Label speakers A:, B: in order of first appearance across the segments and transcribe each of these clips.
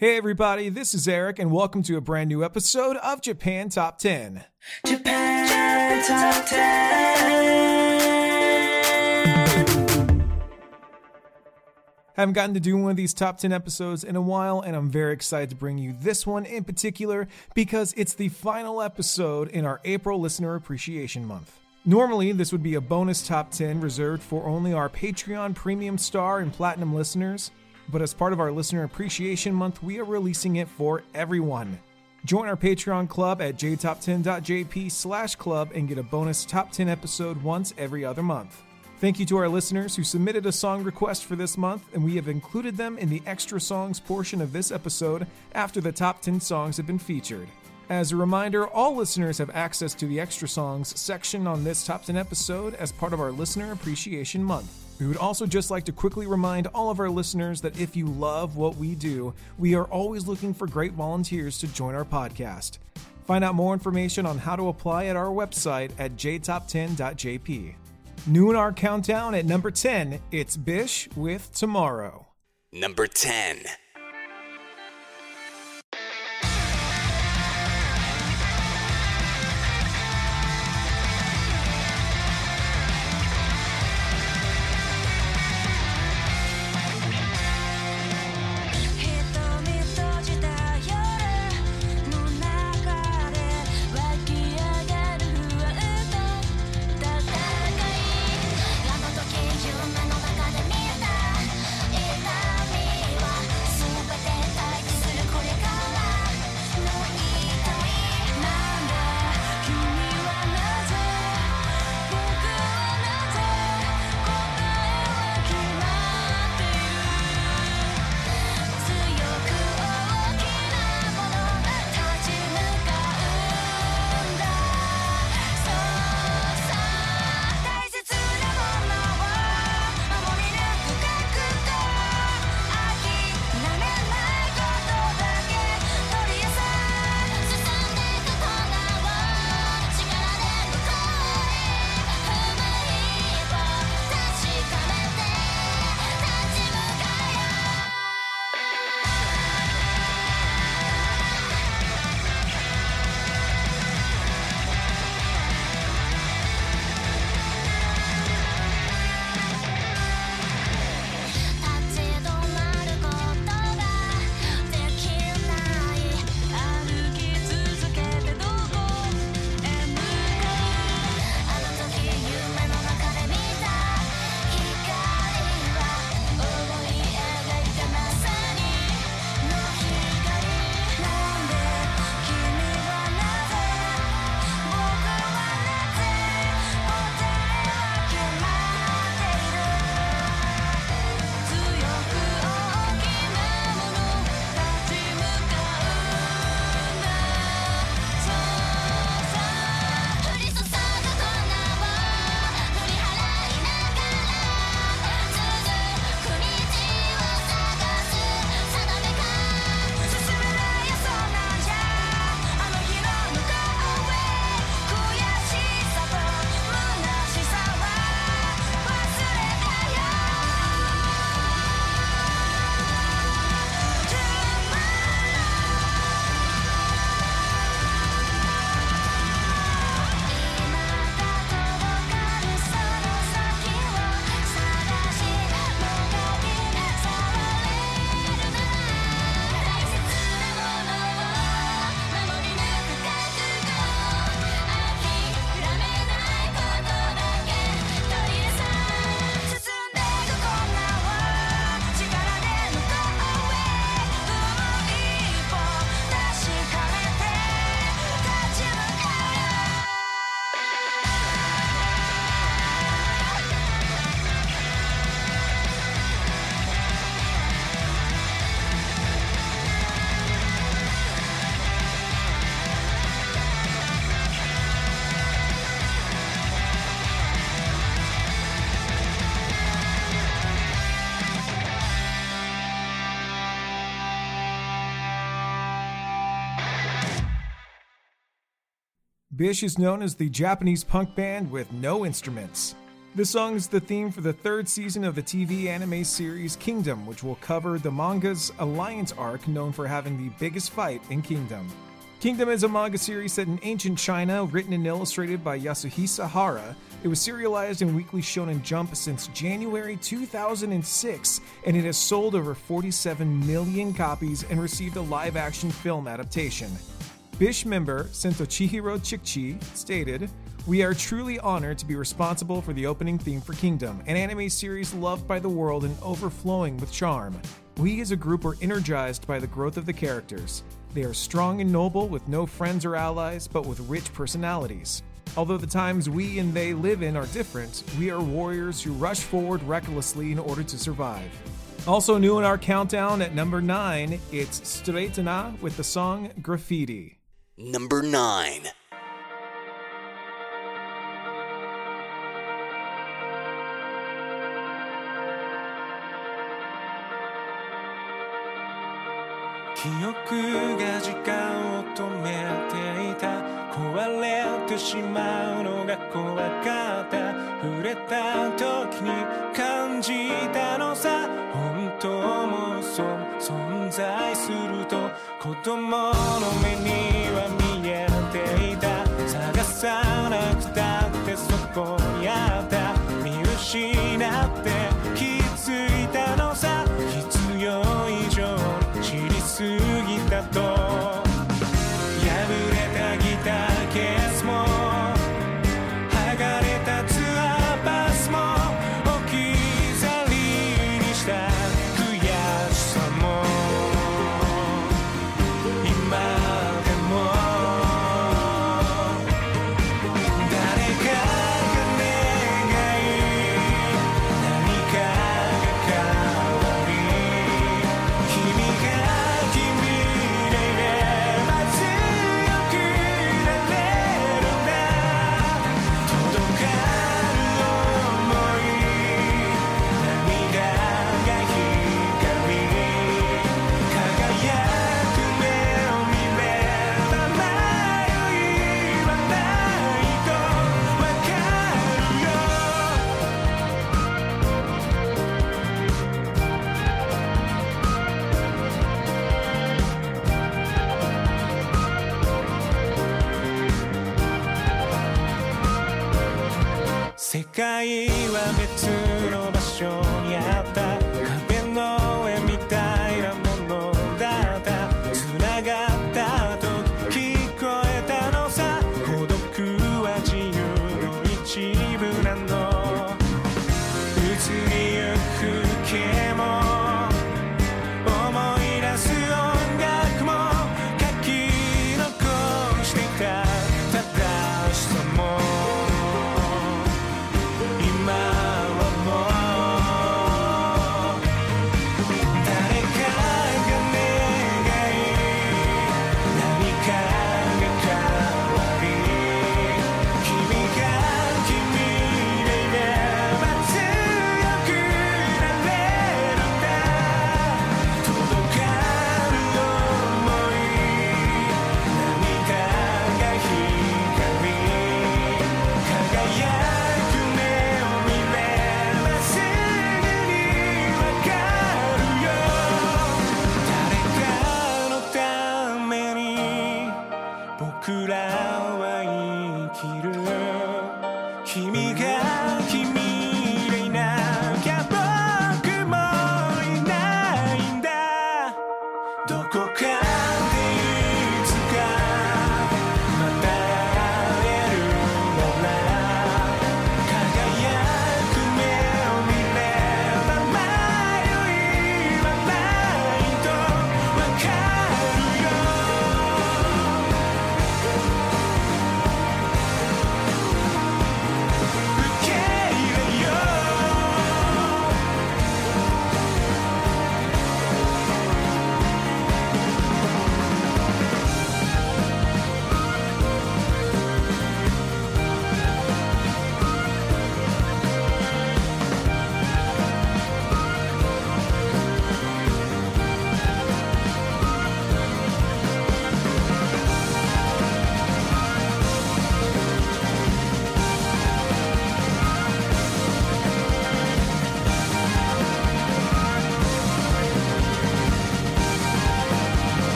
A: Hey everybody, this is Eric, and welcome to a brand new episode of Japan Top 10.
B: Japan Top 10.
A: Haven't gotten to do one of these top 10 episodes in a while, and I'm very excited to bring you this one in particular because it's the final episode in our April Listener Appreciation Month. Normally, this would be a bonus top 10 reserved for only our Patreon Premium Star and Platinum listeners, but as part of our Listener Appreciation Month, we are releasing it for everyone. Join our Patreon club at jtop10.jp slash club and get a bonus top 10 episode once every other month. Thank you to our listeners who submitted a song request for this month, and we have included them in the extra songs portion of this episode after the top 10 songs have been featured. As a reminder, all listeners have access to the extra songs section on this top 10 episode as part of our Listener Appreciation Month. We would also just like to quickly remind all of our listeners that if you love what we do, we are always looking for great volunteers to join our podcast. Find out more information on how to apply at our website at jtop10.jp. New in our countdown at number 10, it's Bish with Tomorrow.
C: Number 10.
A: Bish is known as the Japanese punk band with no instruments. The song is the theme for the third season of the TV anime series Kingdom, which will cover the manga's Alliance arc known for having the biggest fight in Kingdom. Kingdom is a manga series set in ancient China, written and illustrated by Yasuhisa Hara. It was serialized in Weekly Shonen Jump since January 2006, and it has sold over 47 million copies and received a live action film adaptation. Bish member Sento Chihiro Chikchi stated, We are truly honored to be responsible for the opening theme for Kingdom, an anime series loved by the world and overflowing with charm. We as a group are energized by the growth of the characters. They are strong and noble with no friends or allies, but with rich personalities. Although the times we and they live in are different, we are warriors who rush forward recklessly in order to survive. Also new in our countdown at number 9, it's Straightener with the song Graffiti.
D: Number 9.
E: が時間を止めていた。壊れてしまうのが怖かった。触れた時に感じたのさ。本当もそう。存在すると。子供の目にっ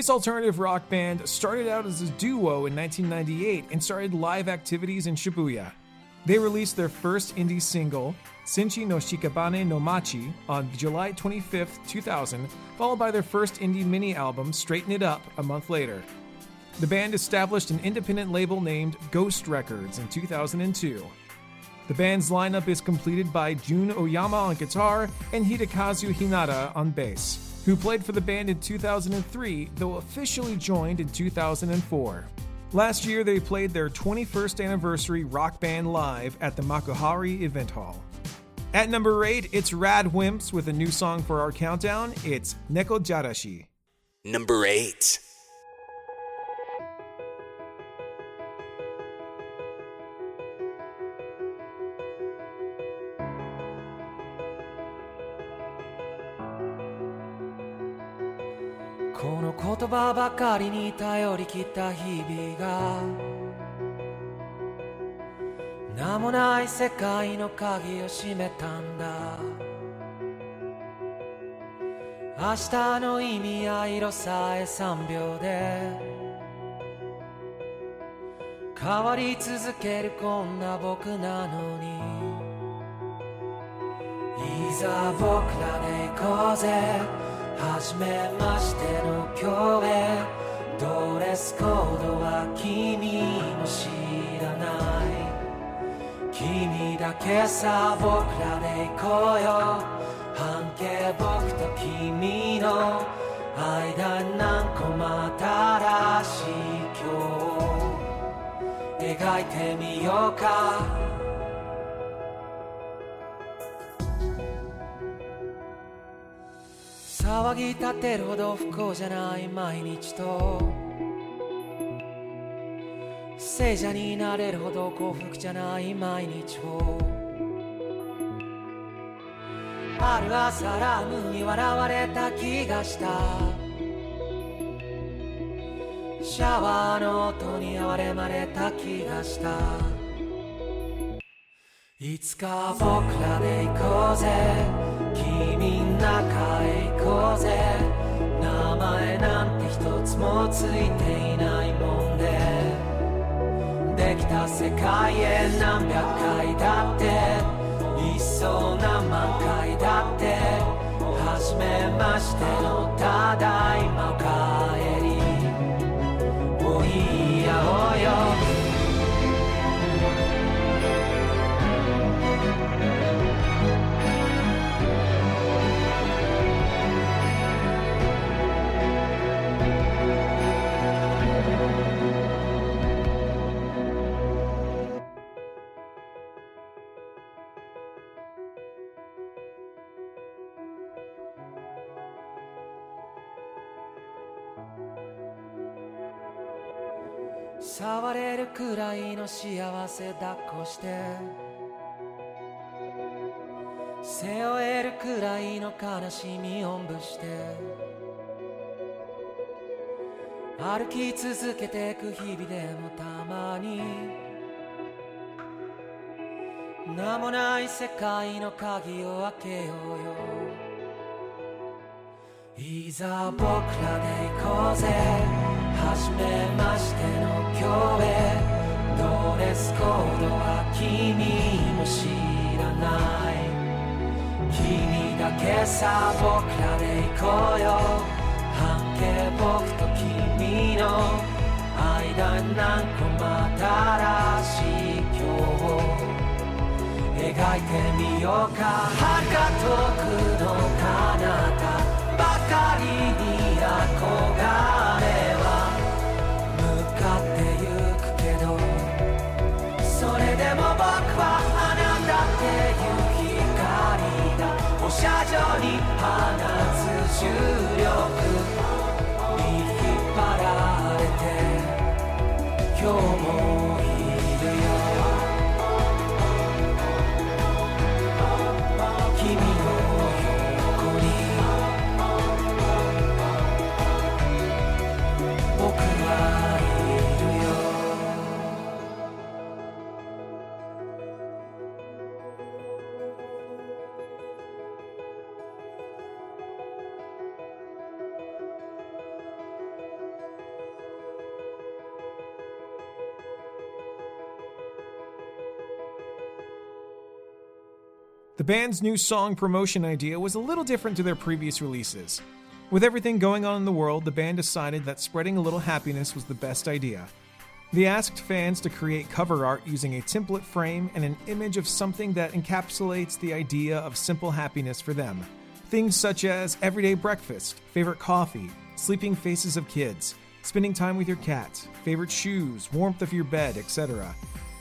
A: This alternative rock band started out as a duo in 1998 and started live activities in Shibuya. They released their first indie single, Senshi no Shikabane no Machi, on July 25, 2000, followed by their first indie mini album, Straighten It Up, a month later. The band established an independent label named Ghost Records in 2002. The band's lineup is completed by Jun Oyama on guitar and Hidekazu Hinata on bass who played for the band in 2003, though officially joined in 2004. Last year, they played their 21st anniversary rock band live at the Makuhari Event Hall. At number 8, it's RADWIMPS with a new song for our countdown. It's Neko Jarashi.
D: Number 8.
F: この言葉ばかりに頼りきった日々が名もない世界の鍵を閉めたんだ。明日の意味や色さえ3秒で変わり続けるこんな僕なのに。いざ僕らで行こうぜ。初めましての今日へ。ドレスコードは君も知らない。君だけさ僕らで行こうよ。半径僕と君の間に何個も新しい今日。描いてみようか。騒ぎ立てるほど不幸じゃない毎日と。聖者になれるほど幸福じゃない毎日を。ある朝ラムに笑われた気がした。シャワーの音に哀れまれた気がした。いつか僕らで行こうぜ。君ん中へ行こうぜ。名前なんて一つもついていないもんで。できた世界へ何百回だって。いっそ何万回だって。初めましてのただいまかえれるくらいの幸せ抱っこして。背負えるくらいの悲しみおんぶして。歩き続けてく日々でもたまに。名もない世界の鍵を開けようよ。いざ僕らで行こうぜ。初めましての今日へ。ドレスコードは君も知らない。君だけさ僕らで行こうよ。半径僕と君の間に何個も新しい今日を。描いてみようか。遥か遠くのれて
A: The band's new song promotion idea was a little different to their previous releases. With everything going on in the world, the band decided that spreading a little happiness was the best idea. They asked fans to create cover art using a template frame and an image of something that encapsulates the idea of simple happiness for them. Things such as everyday breakfast, favorite coffee, sleeping faces of kids, spending time with your cat, favorite shoes, warmth of your bed, etc.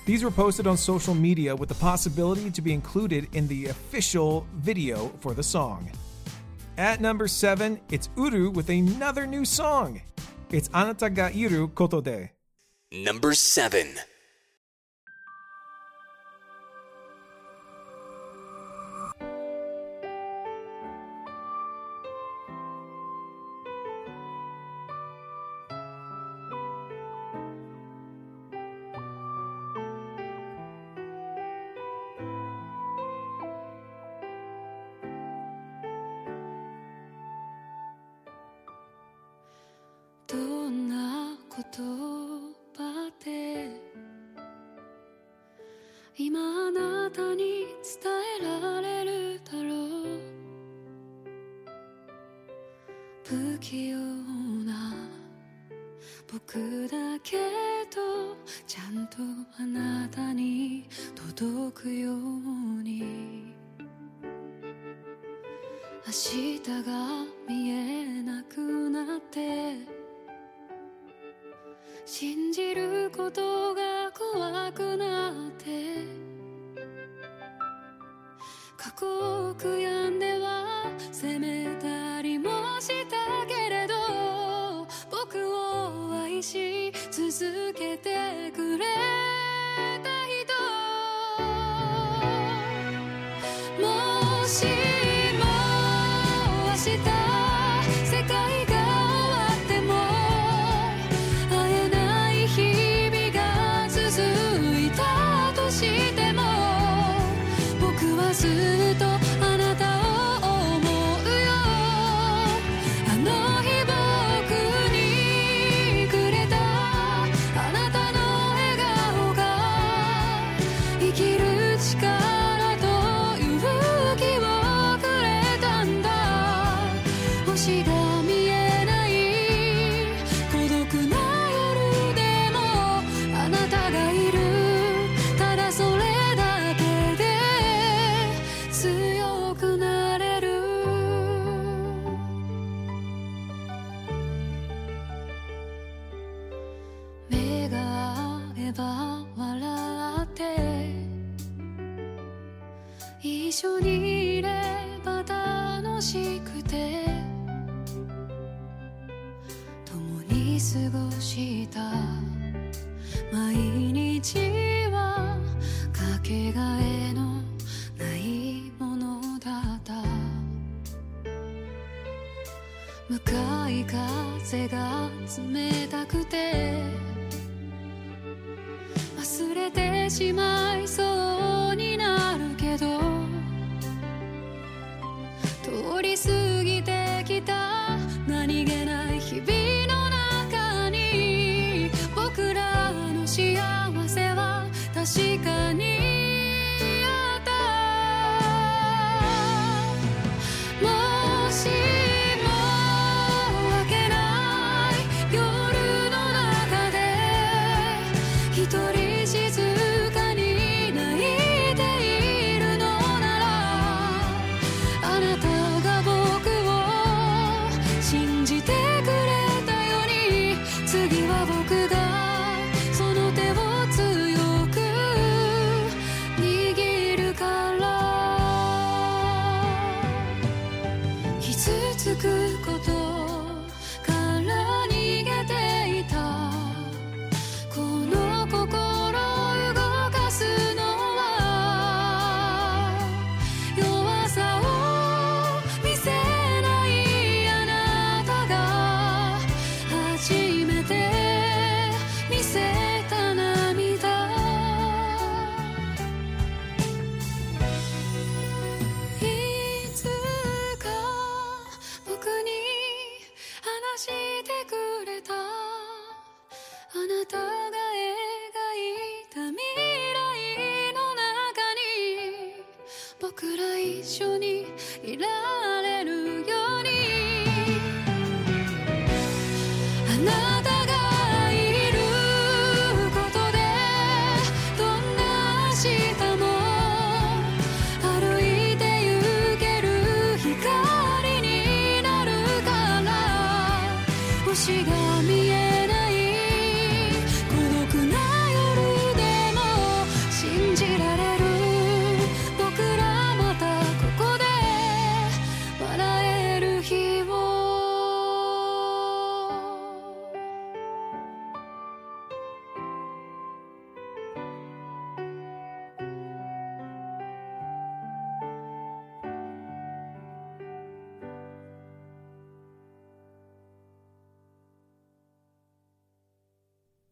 A: These were posted on social media with the possibility to be included in the official video for the song. At number 7, it's Uru with another new song. It's Anata ga iru koto de.
C: Number 7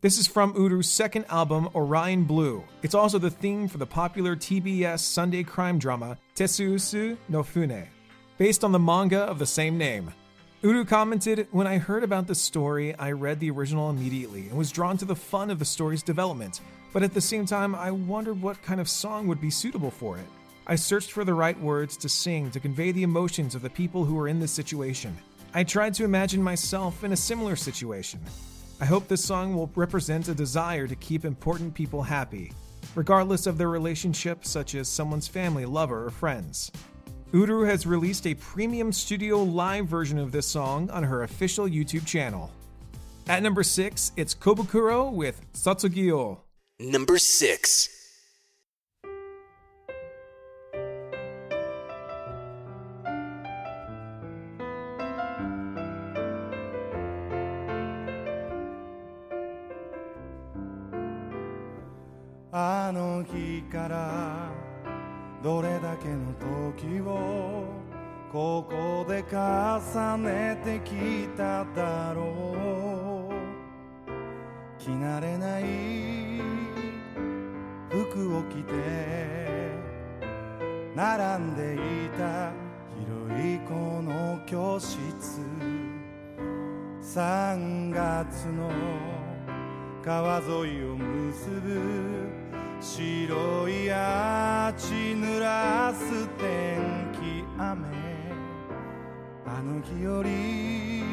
A: This is from Uru's second album, Orion Blue. It's also the theme for the popular TBS Sunday crime drama Teseusu no Fune, based on the manga of the same name. Uru commented, When I heard about the story, I read the original immediately and was drawn to the fun of the story's development, but at the same time, I wondered what kind of song would be suitable for it. I searched for the right words to sing to convey the emotions of the people who were in this situation. I tried to imagine myself in a similar situation. I hope this song will represent a desire to keep important people happy, regardless of their relationship, such as someone's family, lover, or friends. Uru has released a premium studio live version of this song on her official YouTube channel. At number 6, it's Kobukuro with Sotsugyo.
C: Number 6.
G: 日からどれだけの時をここで重ねてきただろう。着慣れない服を着て並んでいた広いこの教室。3月の川沿いを結ぶ白いアーチ濡らす天気雨。あの日より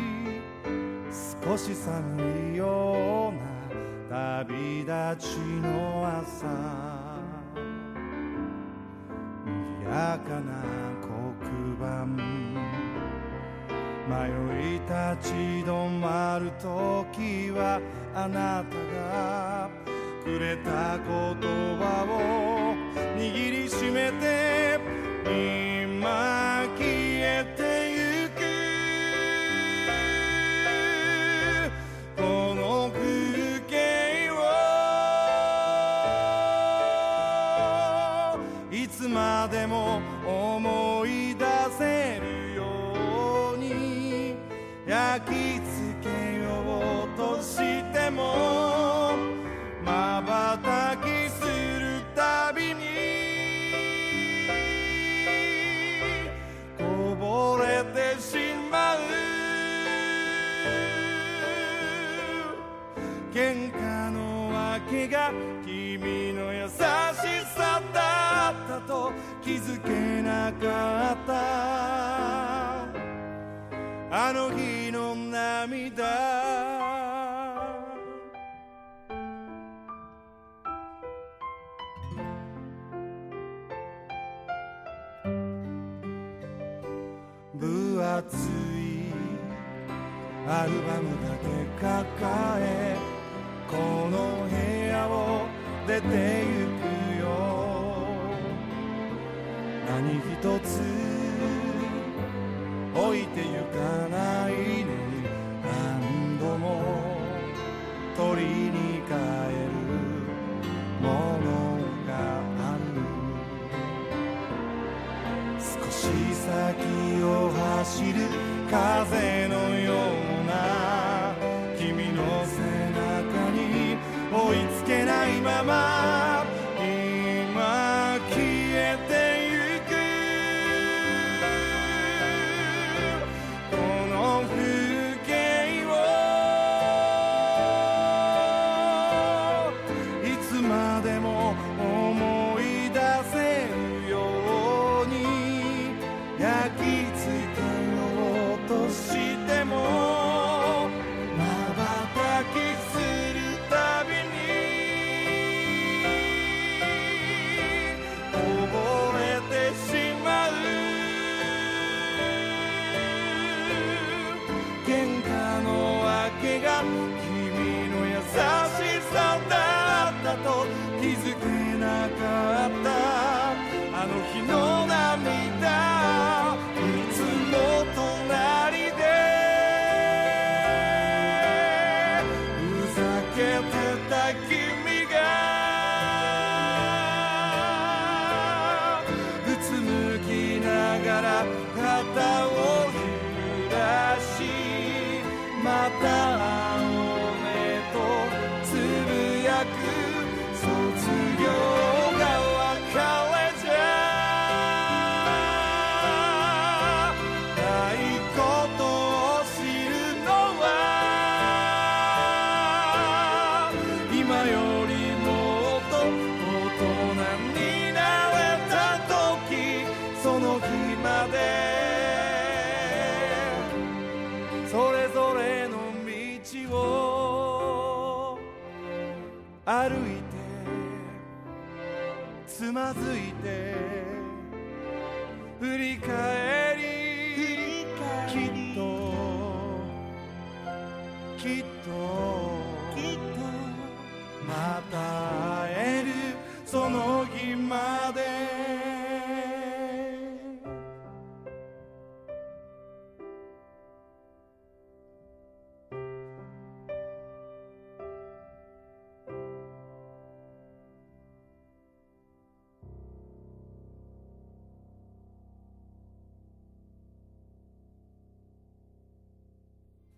G: 少し寒いような旅立ちの朝。賑やかな黒板。迷い立ち止まる時はあなたがくれた言葉を握りしめて今消えてゆくこの風景をいつまでも思い出せるように焼き付が君の優しさだったと気づけなかった。あの日の涙。分厚いアルバムだけ抱えこの部屋。出てゆくよ。何一つ置いてゆかないね。何度も取りに帰るものがある。少し先を走る風のような君の背中に追いつ my mind. けが君の優しさだったと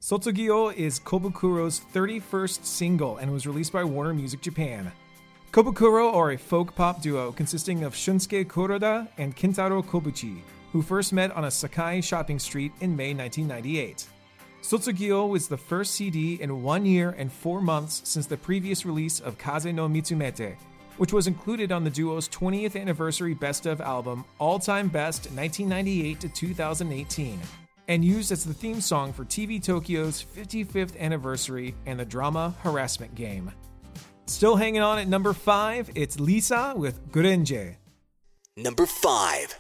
A: Sotsugyo is Kobukuro's 31st single and was released by Warner Music Japan. Kobukuro are a folk pop duo consisting of Shunsuke Kuroda and Kentaro Kobuchi, who first met on a Sakai shopping street in May 1998. Sotsugyo was the first CD in one year and four months since the previous release of Kaze no Mitsumete, which was included on the duo's 20th anniversary Best of album, All Time Best 1998 to 2018, and used as the theme song for TV Tokyo's 55th anniversary and the drama Harassment Game. Still hanging on at number 5, it's Lisa with Gurenge.
B: Number 5.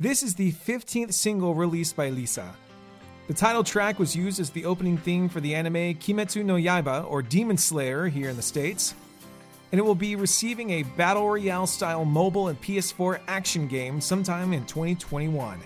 A: This is the 15th single released by Lisa. The title track was used as the opening theme for the anime Kimetsu no Yaiba, or Demon Slayer, here in the States, and it will be receiving a Battle Royale style mobile and PS4 action game sometime in 2021.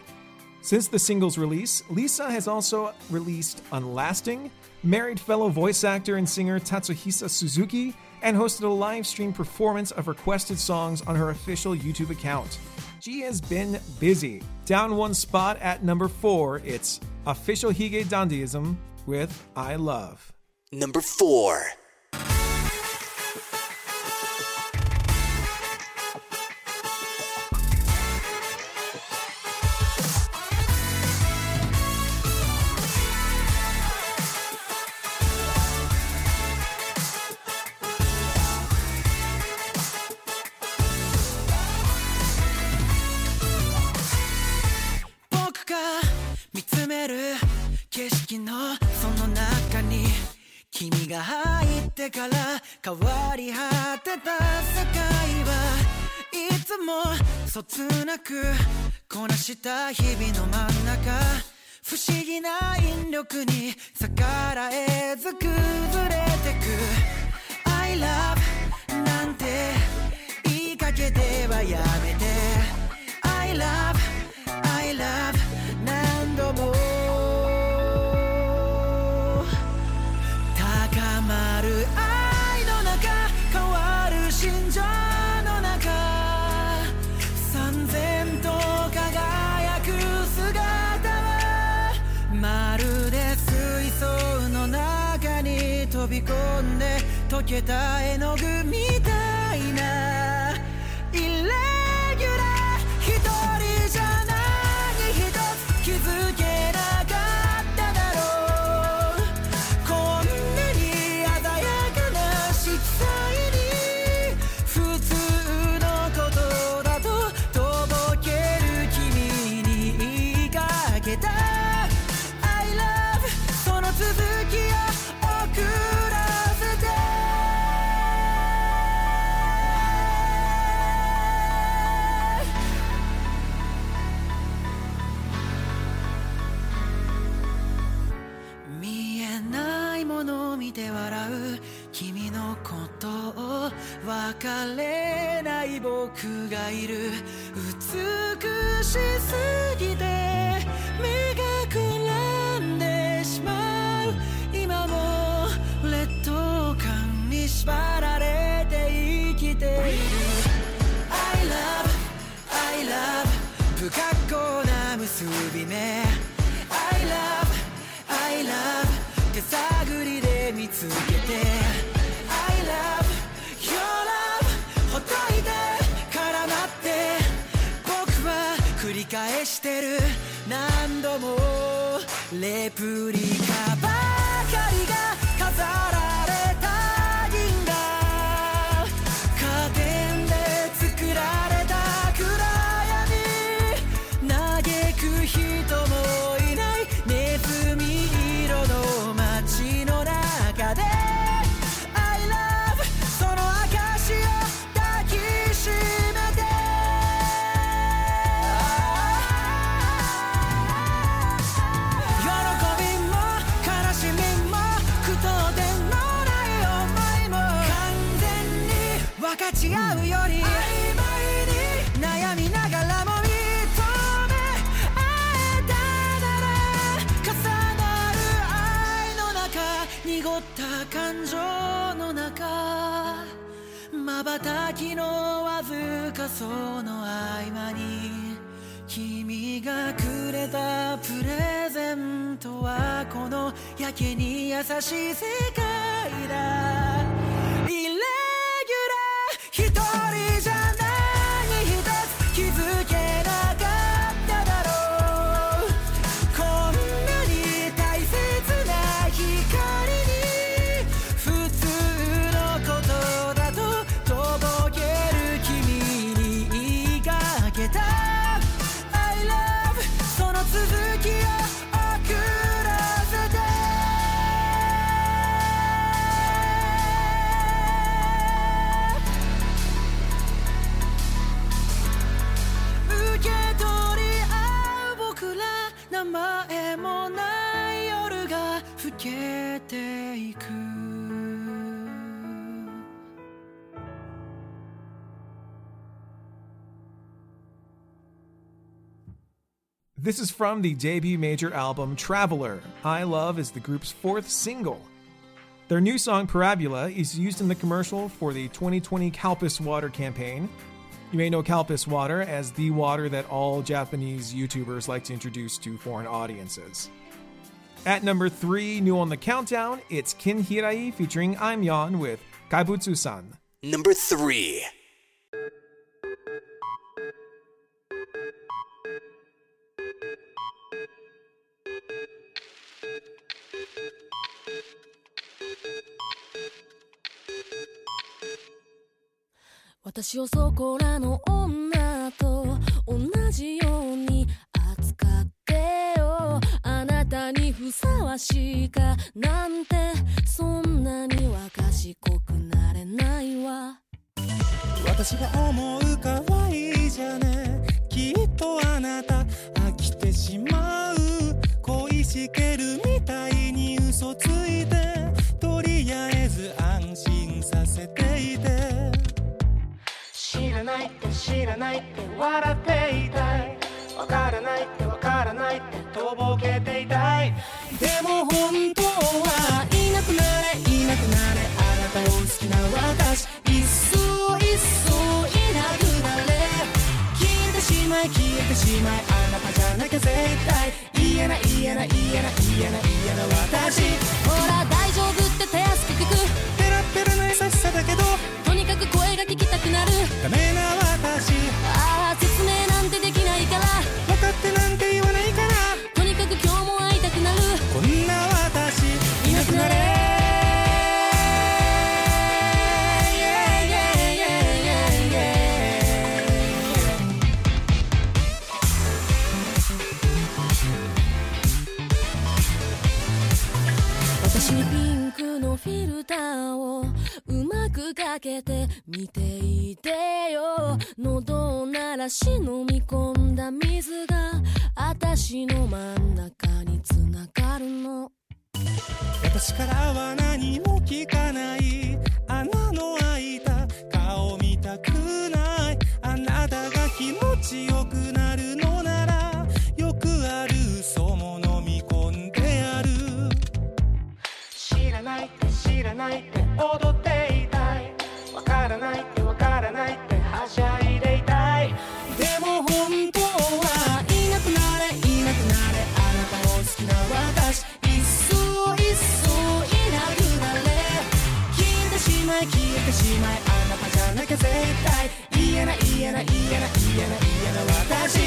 A: Since the single's release, Lisa has also released Unlasting, married fellow voice actor and singer Tatsuhisa Suzuki, and hosted a live stream performance of requested songs on her official YouTube account. She has been busy. Down one spot at number four, it's Official Hige Dandyism with I Love.
C: Number
H: four. そつなくこなした日々の真ん中不思議な引力に逆らえず崩れてく I love なんて言いかけてはやめて I love I love けた絵の具み濁った感情の中まばたきのわずかその合間に君がくれたプレゼントはこのやけに優しい世界だ。ていく「
A: This is from the debut major album Traveler. I Love is the group's fourth single. Their new song *Parabola* is used in the commercial for the 2020 Calpis Water campaign. You may know Calpis Water as the water that all Japanese YouTubers like to introduce to foreign audiences. At number three, new on the countdown, it's Ken Hirai featuring Aimyon with Kaibutsu san.
D: Number
B: three. てよ。あなたにふさわしいかなんてそんなには賢くなれないわ。
I: 私が思う可愛いじゃね。きっとあなた飽きてしまう恋しけるみたいに嘘ついて。とりあえず安心させていて。知らないって知らないって笑っていたい。わからないってわからない。とぼけていたい。でも本当はいなくなれいなくなれあなたを好きな私。いっそいっそいなくなれ。消えてしまい消えてしまいあなたじゃなきゃ絶対。嫌な嫌な嫌な嫌な嫌な私。
B: ほら大丈夫？タをうまくかけて見ていてよ。喉を鳴らし飲み込んだ水があたしの真ん中につながるの。
I: 私からは何も聞かない。穴の開いた顔見たくない。ないって踊っていたい。わからないってわからないってはしゃいでいたい。でも本当はいなくなれいなくなれあなたを好きな私。いっそいっそいなくなれ。消えてしまい消えてしまいあなたじゃなきゃ絶対。嫌な嫌な嫌な嫌な嫌な私。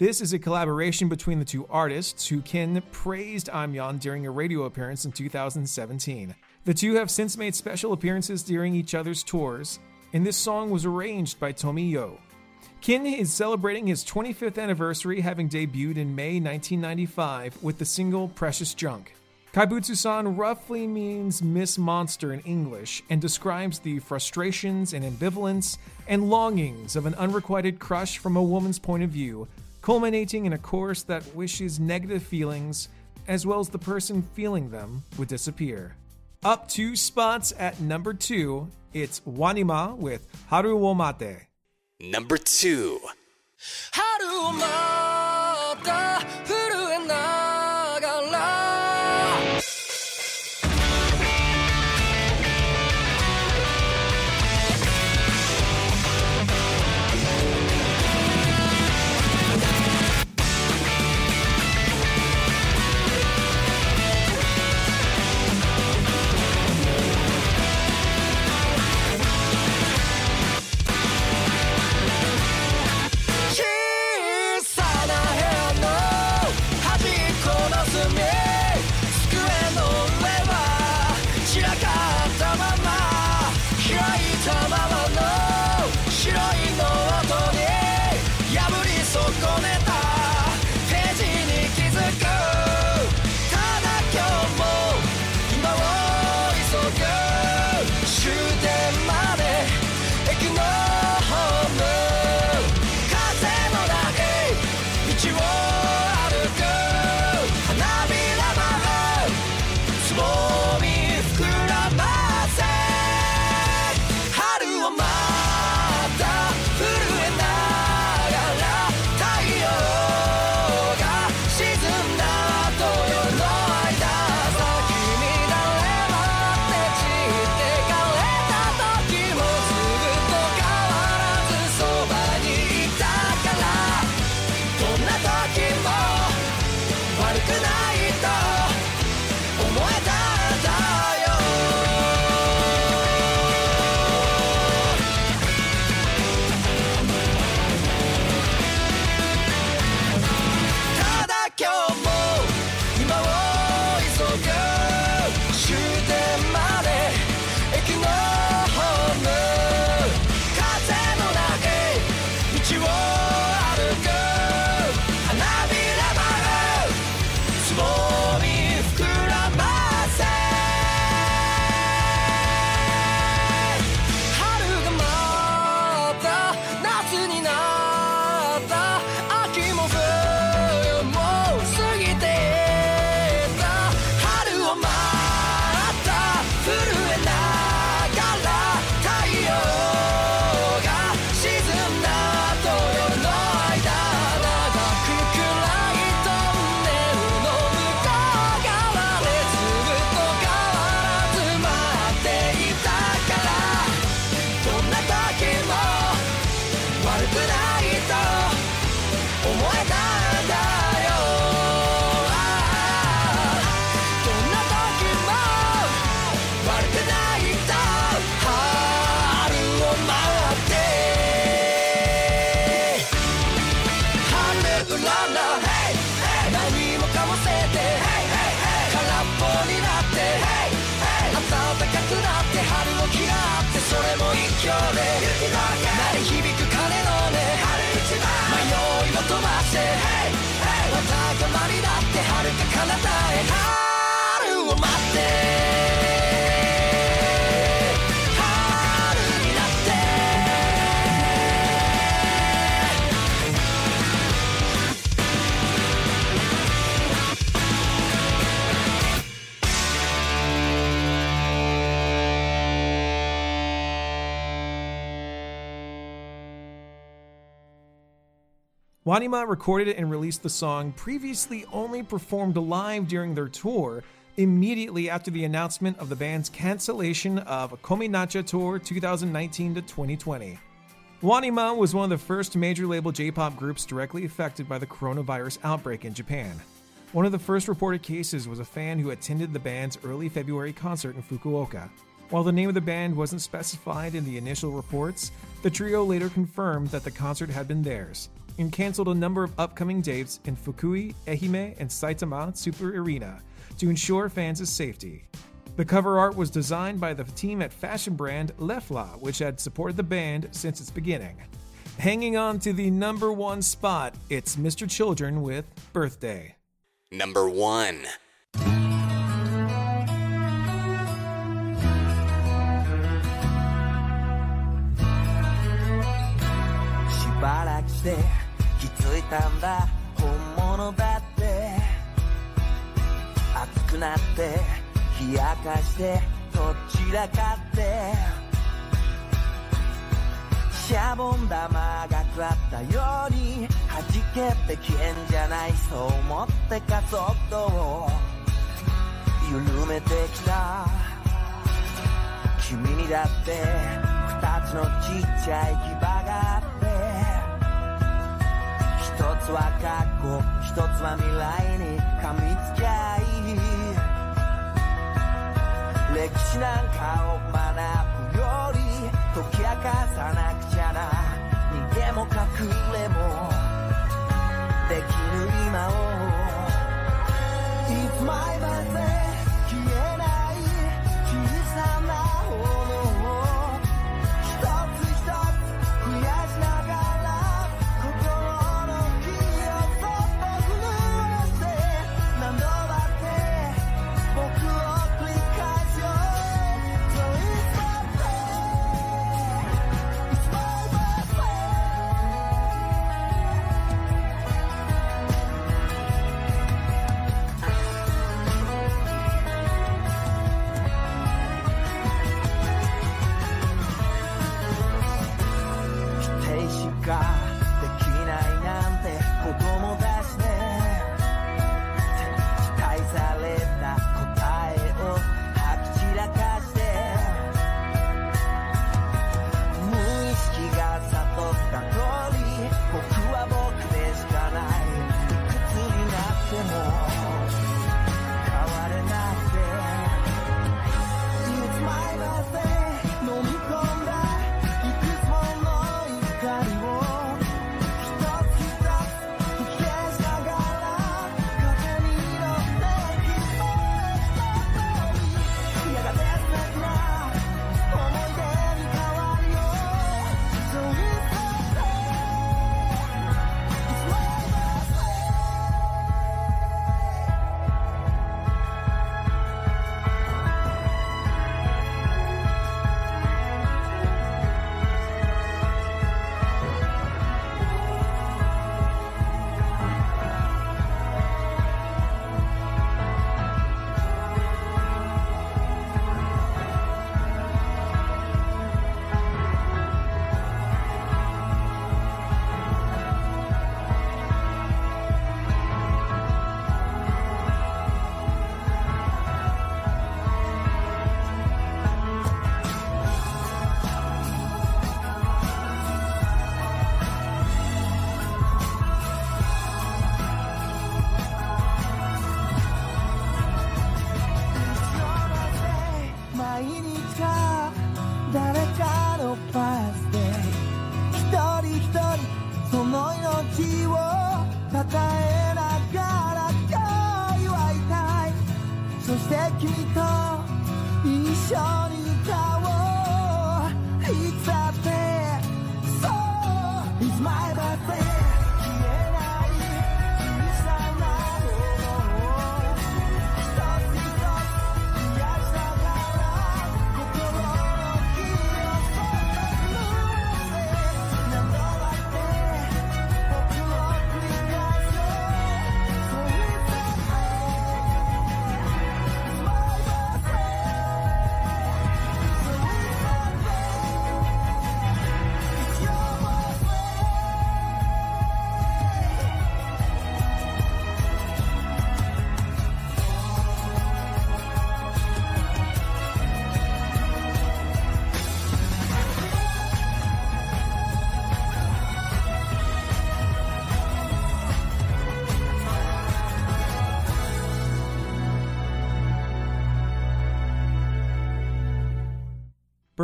A: This is a collaboration between the two artists who Ken praised Aimyon during a radio appearance in 2017. The two have since made special appearances during each other's tours, and this song was arranged by Tomi Yo. Ken is celebrating his 25th anniversary, having debuted in May 1995 with the single Precious Junk. Kaibutsu san roughly means Miss Monster in English and describes the frustrations and ambivalence and longings of an unrequited crush from a woman's point of view, culminating in a chorus that wishes negative feelings, as well as the person feeling them, would disappear. Up two spots at number two, it's Wanima with Haru wo Mate.
C: Number
H: two.
A: Wanima recorded and released the song, previously only performed live during their tour, immediately after the announcement of the band's cancellation of Cominatcha Tour 2019 to 2020. Wanima was one of the first major label J pop groups directly affected by the coronavirus outbreak in Japan. One of the first reported cases was a fan who attended the band's early February concert in Fukuoka. While the name of the band wasn't specified in the initial reports, the trio later confirmed that the concert had been theirs and canceled a number of upcoming dates in Fukui, Ehime, and Saitama Super Arena to ensure fans' safety. The cover art was designed by the team at fashion brand LEFLAH, which had supported the band since its beginning. Hanging on to the number one spot, it's Mr. Children with Birthday.
C: Number
J: one.
K: いたんだ。本物だって。熱くなって。冷やかして。どちらかって。シャボン玉が食らったように。弾けて消えんじゃないそう思ってカツオを。緩めてきた。君にだって。二つのちっちゃい牙があって。つは過去一つは未来に噛みつきゃいい歴史なんかを学ぶより解き明かさなくちゃな。逃げも隠れもできる今を。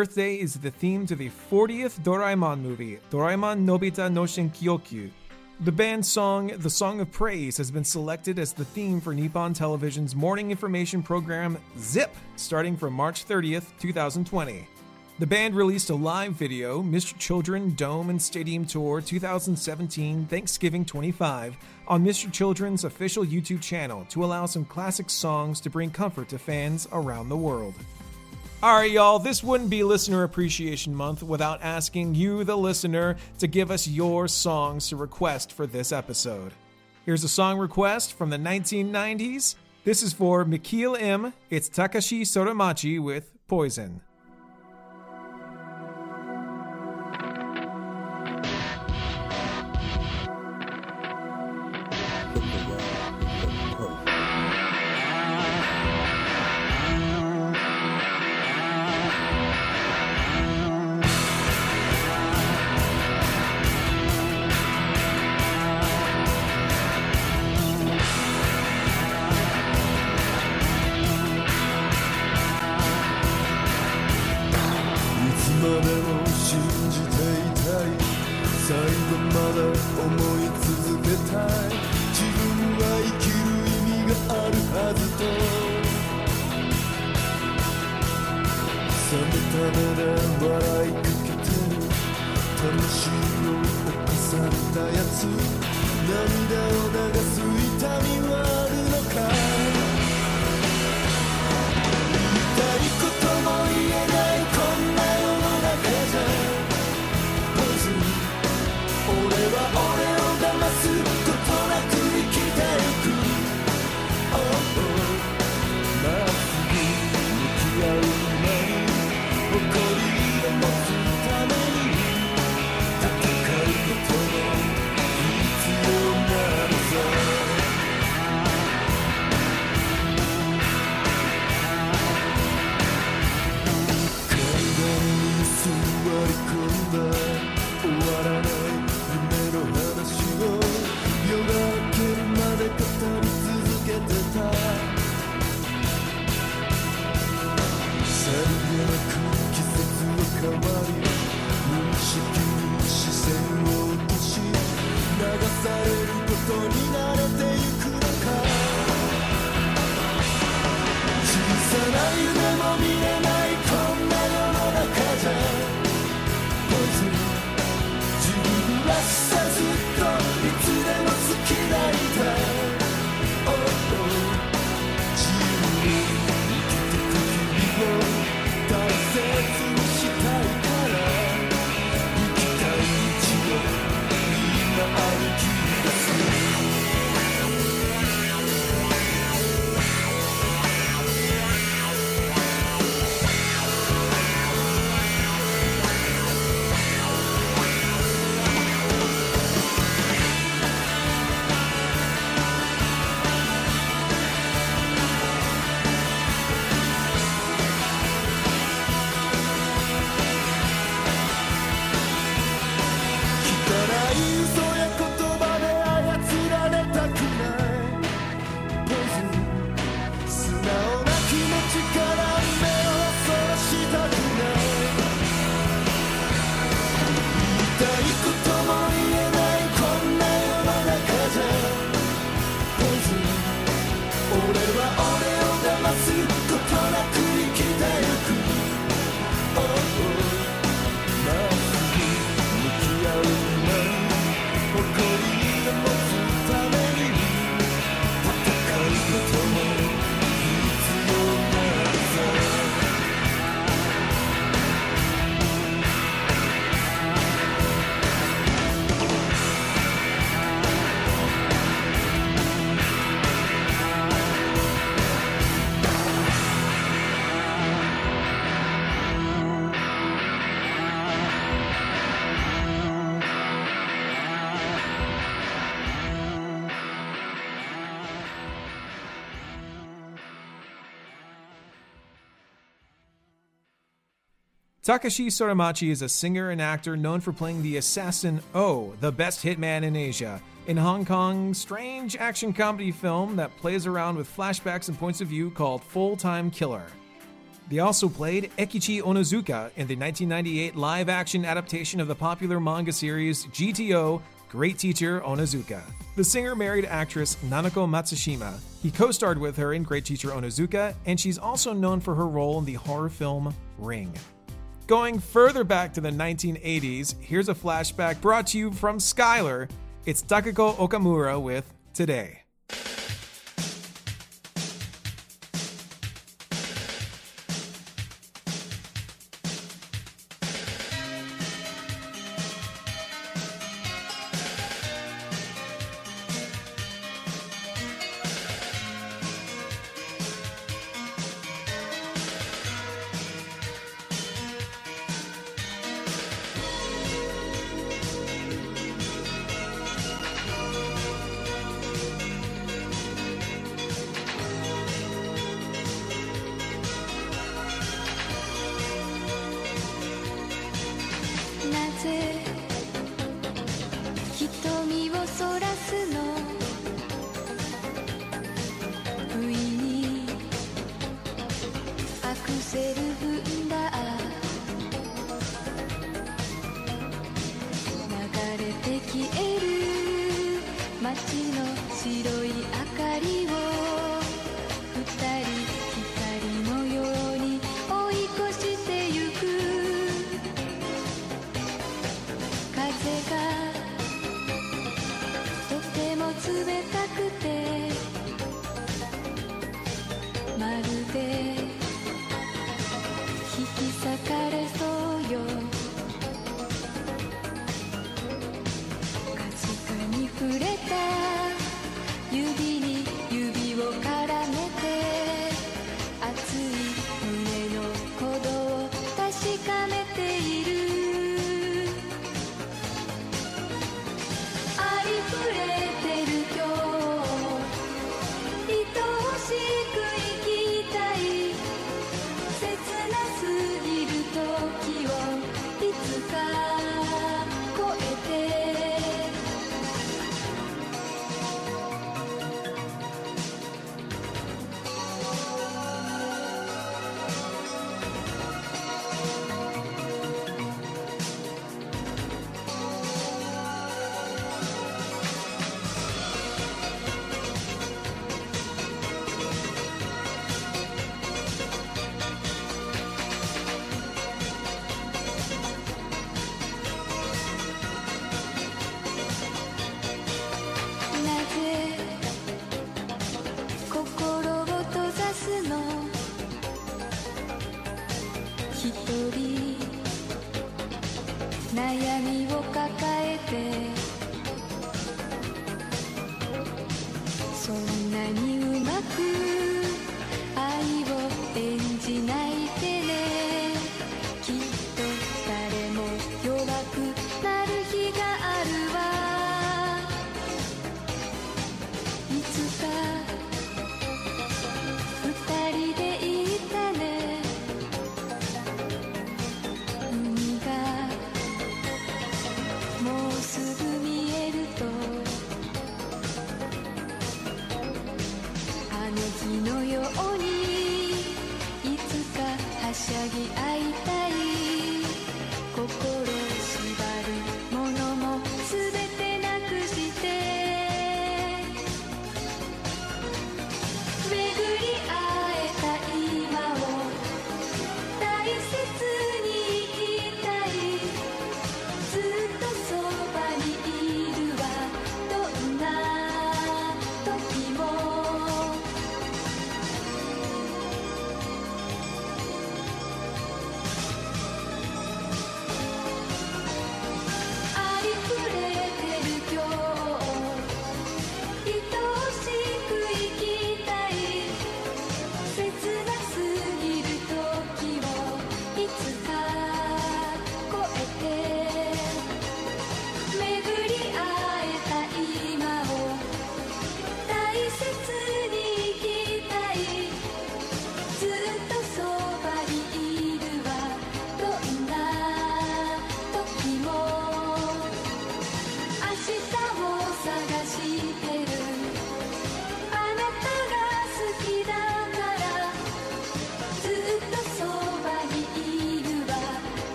K: 'Birthday'
A: is the theme to the 40th Doraemon movie, Doraemon Nobita no Shinkyoryu. The band's song, The Song of Praise, has been selected as the theme for Nippon Television's morning information program Zip, starting from March 30th, 2020. The band released a live video, Mr. Children Dome and Stadium Tour 2017 Thanksgiving 25, on Mr. Children's official YouTube channel to allow some classic songs to bring comfort to fans around the world. All right, y'all, this wouldn't be Listener Appreciation Month without asking you, the listener, to give us your songs to request for this episode. Here's a song request from the 1990s. This is for Mikil M. It's Takashi Sorimachi with Poison.
J: つ。涙を流す痛みは
A: Takashi Sorimachi is a singer and actor known for playing the assassin O, the best hitman in Asia, in Hong Kong's strange action comedy film that plays around with flashbacks and points of view called Full Time Killer. They also played Eikichi Onizuka in the 1998 live action adaptation of the popular manga series GTO Great Teacher Onizuka. The singer married actress Nanako Matsushima. He co starred with her in Great Teacher Onizuka, and she's also known for her role in the horror film Ring. Going further back to the 1980s, here's a flashback brought to you from Skylar. It's Takako Okamura with Today.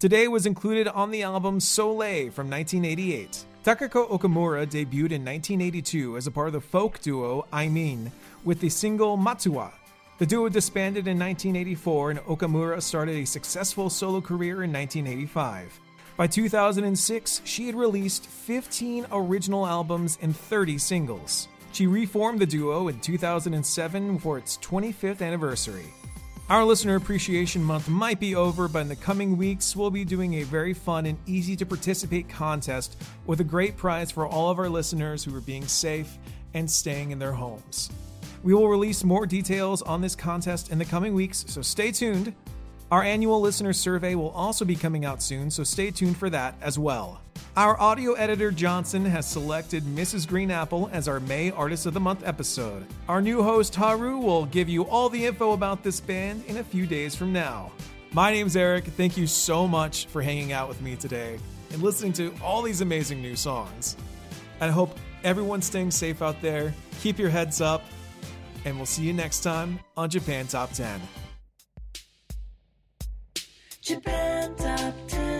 A: Today was included on the album Soleil from 1988. Takako Okamura debuted in 1982 as a part of the folk duo Amin with the single Matsuwa. The duo disbanded in 1984 and Okamura started a successful solo career in 1985. By 2006, she had released 15 original albums and 30 singles. She reformed the duo in 2007 for its 25th anniversary. Our Listener Appreciation Month might be over, but in the coming weeks, we'll be doing a very fun and easy to participate contest with a great prize for all of our listeners who are being safe and staying in their homes. We will release more details on this contest in the coming weeks, so stay tuned. Our annual listener survey will also be coming out soon, so stay tuned for that as well. Our audio editor Johnson has selected Mrs. Green Apple as our May Artist of the Month episode. Our new host Haru will give you all the info about this band in a few days from now. My name's Eric. Thank you so much for hanging out with me today and listening to all these amazing new songs. I hope everyone's staying safe out there. Keep your heads up, and we'll see you next time on Japan Top 10.
J: Japan Top 10,